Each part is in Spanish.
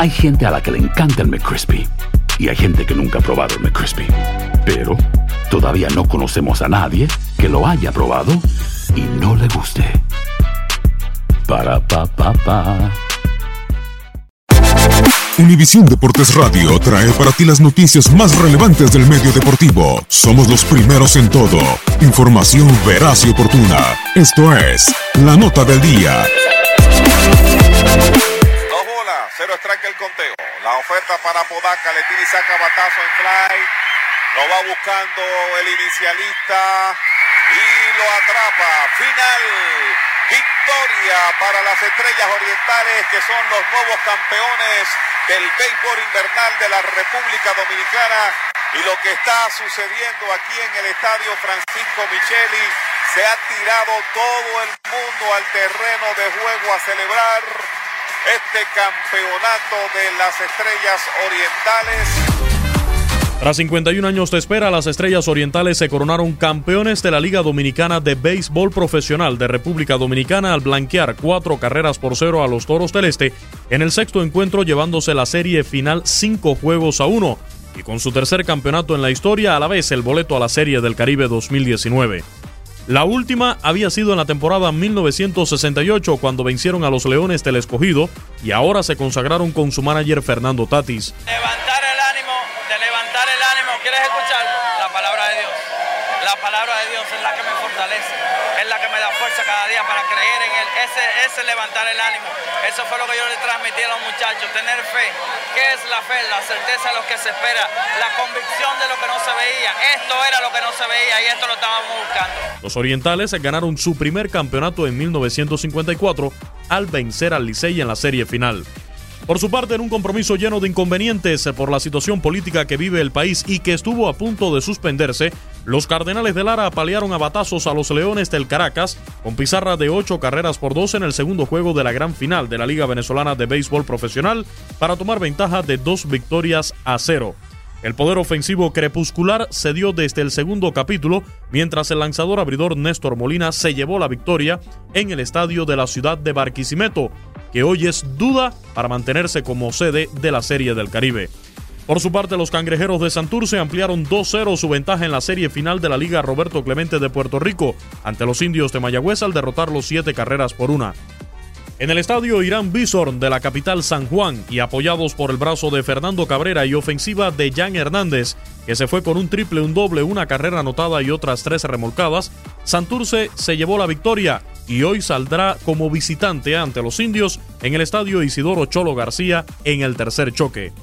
Hay gente a la que le encanta el McCrispy y hay gente que nunca ha probado el McCrispy. Pero todavía no conocemos a nadie que lo haya probado y no le guste. Para pa pa pa. Univisión Deportes Radio trae para ti las noticias más relevantes del medio deportivo. Somos los primeros en todo. Información veraz y oportuna. Esto es La Nota del Día. El conteo. La oferta para Podaca, le tira y saca batazo en fly. Lo va buscando el inicialista y lo atrapa. Final. Victoria para las estrellas orientales que son los nuevos campeones del béisbol invernal de la República Dominicana. Y lo que está sucediendo aquí en el estadio Francisco Micheli, se ha tirado todo el mundo al terreno de juego a celebrar este campeonato de las estrellas orientales. Tras 51 años de espera, las Estrellas Orientales se coronaron campeones de la Liga Dominicana de Béisbol Profesional de República Dominicana al blanquear cuatro carreras por cero a los Toros del Este en el sexto encuentro llevándose la serie final cinco juegos a uno y con su tercer campeonato en la historia a la vez el boleto a la Serie del Caribe 2019. La última había sido en la temporada 1968 cuando vencieron a los Leones del Escogido y ahora se consagraron con su manager Fernando Tatis. levantar el ánimo, de levantar el ánimo. ¿Quieres escuchar? La palabra de Dios. La palabra de Dios es la que me fortalece, es la que me da fuerza cada día para creer en Él. Ese, ese levantar el ánimo. Eso fue lo que yo le transmití a los muchachos, tener fe. ¿Qué es la fe? La certeza de lo que se espera, la convicción de lo que no se veía. Esto era lo que no se veía y esto lo estábamos buscando. Los orientales ganaron su primer campeonato en 1954 al vencer al Licey en la serie final. Por su parte, en un compromiso lleno de inconvenientes por la situación política que vive el país y que estuvo a punto de suspenderse, los Cardenales de Lara apalearon a batazos a los Leones del Caracas con pizarra de 8 carreras por 2 en el segundo juego de la gran final de la Liga Venezolana de Béisbol Profesional para tomar ventaja de dos victorias a cero. El poder ofensivo crepuscular se dio desde el segundo capítulo, mientras el lanzador abridor Néstor Molina se llevó la victoria en el estadio de la ciudad de Barquisimeto, que hoy es duda para mantenerse como sede de la Serie del Caribe. Por su parte, los cangrejeros de Santurce ampliaron 2-0 su ventaja en la serie final de la Liga Roberto Clemente de Puerto Rico ante los indios de Mayagüez al derrotarlos siete carreras por una. En el estadio Irán Bison de la capital San Juan y apoyados por el brazo de Fernando Cabrera y ofensiva de Jan Hernández, que se fue con un triple, un doble, una carrera anotada y otras tres remolcadas, Santurce se llevó la victoria y hoy saldrá como visitante ante los indios en el estadio Isidoro Cholo García en el tercer choque.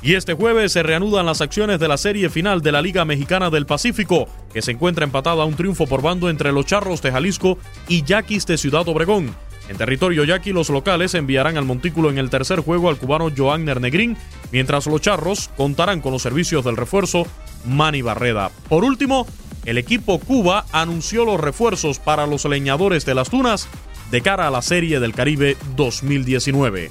Y este jueves se reanudan las acciones de la serie final de la Liga Mexicana del Pacífico, que se encuentra empatada a un triunfo por bando entre los Charros de Jalisco y Yaquis de Ciudad Obregón. En territorio yaqui, los locales enviarán al montículo en el tercer juego al cubano Joan Negrín, mientras los charros contarán con los servicios del refuerzo Manny Barreda. Por último, el equipo Cuba anunció los refuerzos para los leñadores de las dunas de cara a la Serie del Caribe 2019.